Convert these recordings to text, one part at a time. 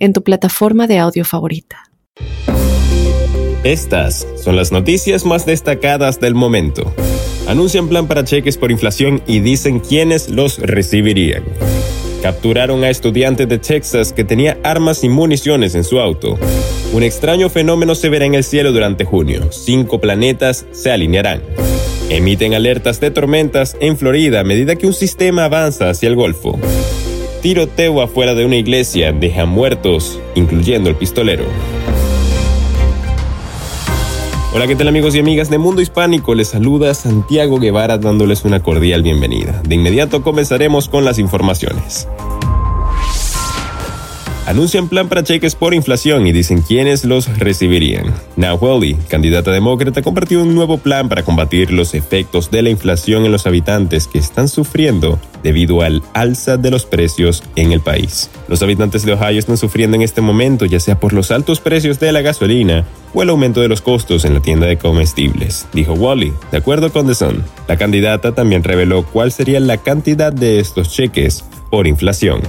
en tu plataforma de audio favorita. Estas son las noticias más destacadas del momento. Anuncian plan para cheques por inflación y dicen quiénes los recibirían. Capturaron a estudiante de Texas que tenía armas y municiones en su auto. Un extraño fenómeno se verá en el cielo durante junio. Cinco planetas se alinearán. Emiten alertas de tormentas en Florida a medida que un sistema avanza hacia el Golfo. Tiroteo afuera de una iglesia deja muertos, incluyendo el pistolero. Hola, ¿qué tal amigos y amigas de Mundo Hispánico? Les saluda Santiago Guevara dándoles una cordial bienvenida. De inmediato comenzaremos con las informaciones anuncian plan para cheques por inflación y dicen quiénes los recibirían. Now candidata demócrata, compartió un nuevo plan para combatir los efectos de la inflación en los habitantes que están sufriendo debido al alza de los precios en el país. Los habitantes de Ohio están sufriendo en este momento ya sea por los altos precios de la gasolina o el aumento de los costos en la tienda de comestibles, dijo Wally, de acuerdo con The Sun. La candidata también reveló cuál sería la cantidad de estos cheques por inflación.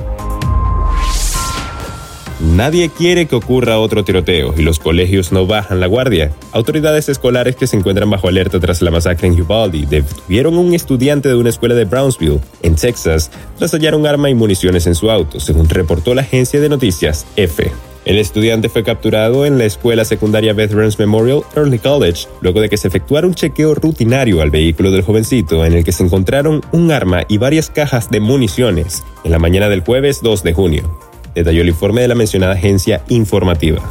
Nadie quiere que ocurra otro tiroteo y los colegios no bajan la guardia. Autoridades escolares que se encuentran bajo alerta tras la masacre en Uvalde detuvieron a un estudiante de una escuela de Brownsville, en Texas, tras hallar un arma y municiones en su auto, según reportó la agencia de noticias EFE. El estudiante fue capturado en la escuela secundaria Veterans Memorial Early College luego de que se efectuara un chequeo rutinario al vehículo del jovencito en el que se encontraron un arma y varias cajas de municiones en la mañana del jueves 2 de junio detalló el informe de la mencionada agencia informativa.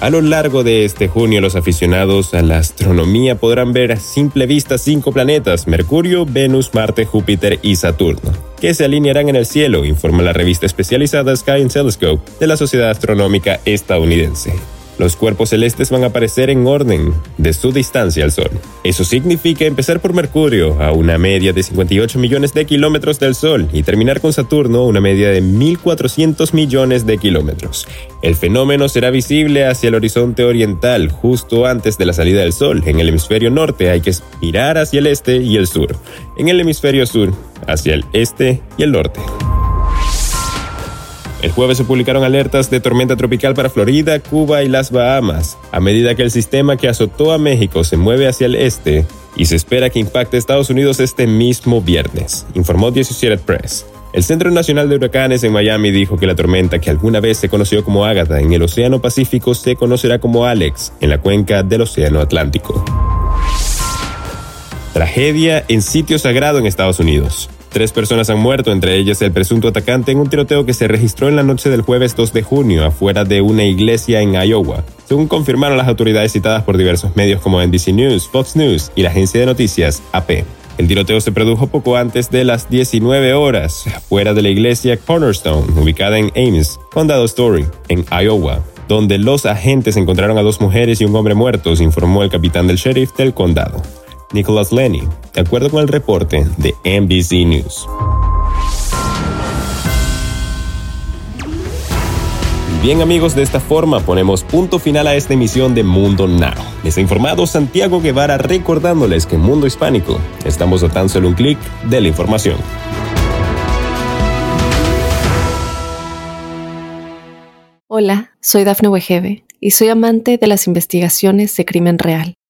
A lo largo de este junio, los aficionados a la astronomía podrán ver a simple vista cinco planetas, Mercurio, Venus, Marte, Júpiter y Saturno, que se alinearán en el cielo, informa la revista especializada Sky and Telescope de la Sociedad Astronómica Estadounidense. Los cuerpos celestes van a aparecer en orden de su distancia al Sol. Eso significa empezar por Mercurio a una media de 58 millones de kilómetros del Sol y terminar con Saturno a una media de 1.400 millones de kilómetros. El fenómeno será visible hacia el horizonte oriental justo antes de la salida del Sol. En el hemisferio norte hay que mirar hacia el este y el sur. En el hemisferio sur, hacia el este y el norte. El jueves se publicaron alertas de tormenta tropical para Florida, Cuba y las Bahamas, a medida que el sistema que azotó a México se mueve hacia el este y se espera que impacte a Estados Unidos este mismo viernes, informó The Associated Press. El Centro Nacional de Huracanes en Miami dijo que la tormenta que alguna vez se conoció como Agatha en el Océano Pacífico se conocerá como Alex en la cuenca del Océano Atlántico. Tragedia en sitio sagrado en Estados Unidos. Tres personas han muerto, entre ellas el presunto atacante en un tiroteo que se registró en la noche del jueves 2 de junio afuera de una iglesia en Iowa, según confirmaron las autoridades citadas por diversos medios como NBC News, Fox News y la agencia de noticias AP. El tiroteo se produjo poco antes de las 19 horas, fuera de la iglesia Cornerstone, ubicada en Ames, Condado Story, en Iowa, donde los agentes encontraron a dos mujeres y un hombre muertos, informó el capitán del sheriff del condado. Nicholas Lenny, de acuerdo con el reporte de NBC News. Bien amigos, de esta forma ponemos punto final a esta emisión de Mundo Now. Les ha informado Santiago Guevara recordándoles que en Mundo Hispánico estamos a tan solo un clic de la información. Hola, soy Dafne Wegebe y soy amante de las investigaciones de crimen real.